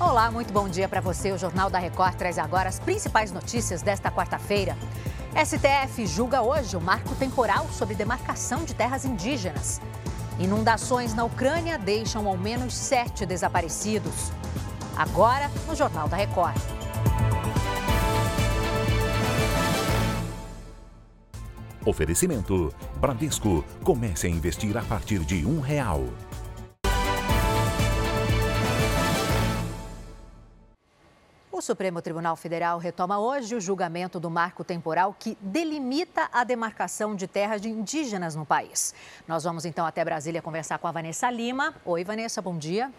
Olá, muito bom dia para você. O Jornal da Record traz agora as principais notícias desta quarta-feira. STF julga hoje o marco temporal sobre demarcação de terras indígenas. Inundações na Ucrânia deixam ao menos sete desaparecidos. Agora, no Jornal da Record. Oferecimento: Bradesco. Comece a investir a partir de um real. O Supremo Tribunal Federal retoma hoje o julgamento do marco temporal que delimita a demarcação de terras de indígenas no país. Nós vamos então até Brasília conversar com a Vanessa Lima. Oi, Vanessa, bom dia.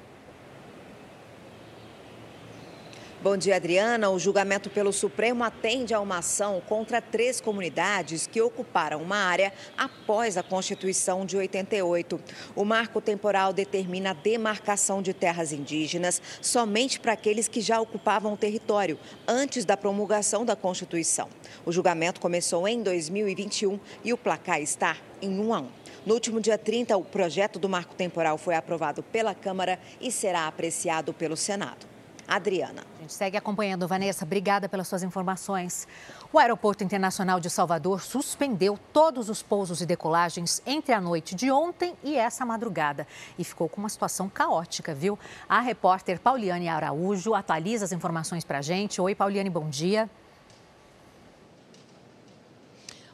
Bom dia, Adriana. O julgamento pelo Supremo atende a uma ação contra três comunidades que ocuparam uma área após a Constituição de 88. O marco temporal determina a demarcação de terras indígenas somente para aqueles que já ocupavam o território antes da promulgação da Constituição. O julgamento começou em 2021 e o placar está em 1 a 1. No último dia 30, o projeto do marco temporal foi aprovado pela Câmara e será apreciado pelo Senado. Adriana. A gente segue acompanhando. Vanessa, obrigada pelas suas informações. O Aeroporto Internacional de Salvador suspendeu todos os pousos e decolagens entre a noite de ontem e essa madrugada. E ficou com uma situação caótica, viu? A repórter Pauliane Araújo atualiza as informações para a gente. Oi, Pauliane, bom dia.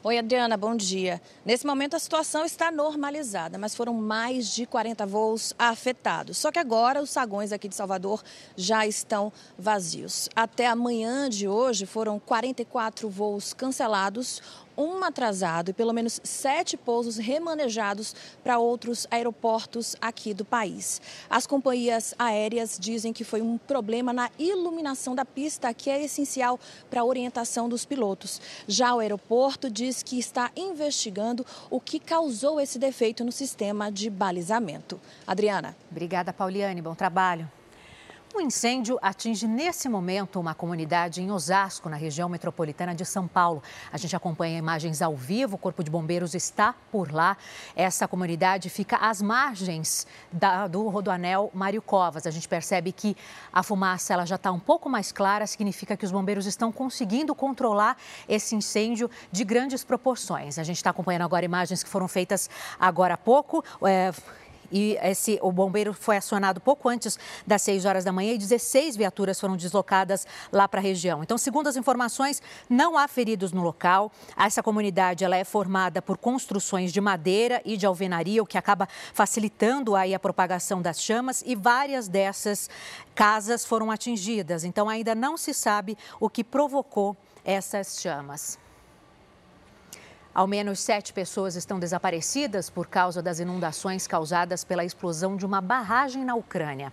Oi, Adriana, bom dia. Nesse momento a situação está normalizada, mas foram mais de 40 voos afetados. Só que agora os saguões aqui de Salvador já estão vazios. Até amanhã de hoje foram 44 voos cancelados, um atrasado e pelo menos sete pousos remanejados para outros aeroportos aqui do país. As companhias aéreas dizem que foi um problema na iluminação da pista, que é essencial para a orientação dos pilotos. Já o aeroporto diz que está investigando o que causou esse defeito no sistema de balizamento. Adriana. Obrigada, Pauliane. Bom trabalho. Um incêndio atinge nesse momento uma comunidade em Osasco, na região metropolitana de São Paulo. A gente acompanha imagens ao vivo, o Corpo de Bombeiros está por lá. Essa comunidade fica às margens da, do Rodoanel Mário Covas. A gente percebe que a fumaça ela já está um pouco mais clara, significa que os bombeiros estão conseguindo controlar esse incêndio de grandes proporções. A gente está acompanhando agora imagens que foram feitas agora há pouco. É e esse, o bombeiro foi acionado pouco antes das 6 horas da manhã e 16 viaturas foram deslocadas lá para a região. Então, segundo as informações, não há feridos no local. Essa comunidade ela é formada por construções de madeira e de alvenaria, o que acaba facilitando aí a propagação das chamas e várias dessas casas foram atingidas. Então, ainda não se sabe o que provocou essas chamas. Ao menos sete pessoas estão desaparecidas por causa das inundações causadas pela explosão de uma barragem na Ucrânia.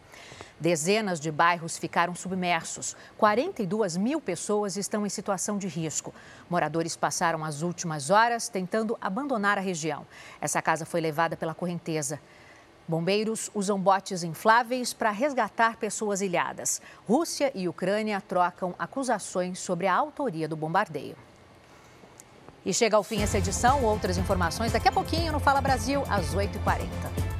Dezenas de bairros ficaram submersos. 42 mil pessoas estão em situação de risco. Moradores passaram as últimas horas tentando abandonar a região. Essa casa foi levada pela correnteza. Bombeiros usam botes infláveis para resgatar pessoas ilhadas. Rússia e Ucrânia trocam acusações sobre a autoria do bombardeio. E chega ao fim essa edição. Outras informações daqui a pouquinho no Fala Brasil, às 8h40.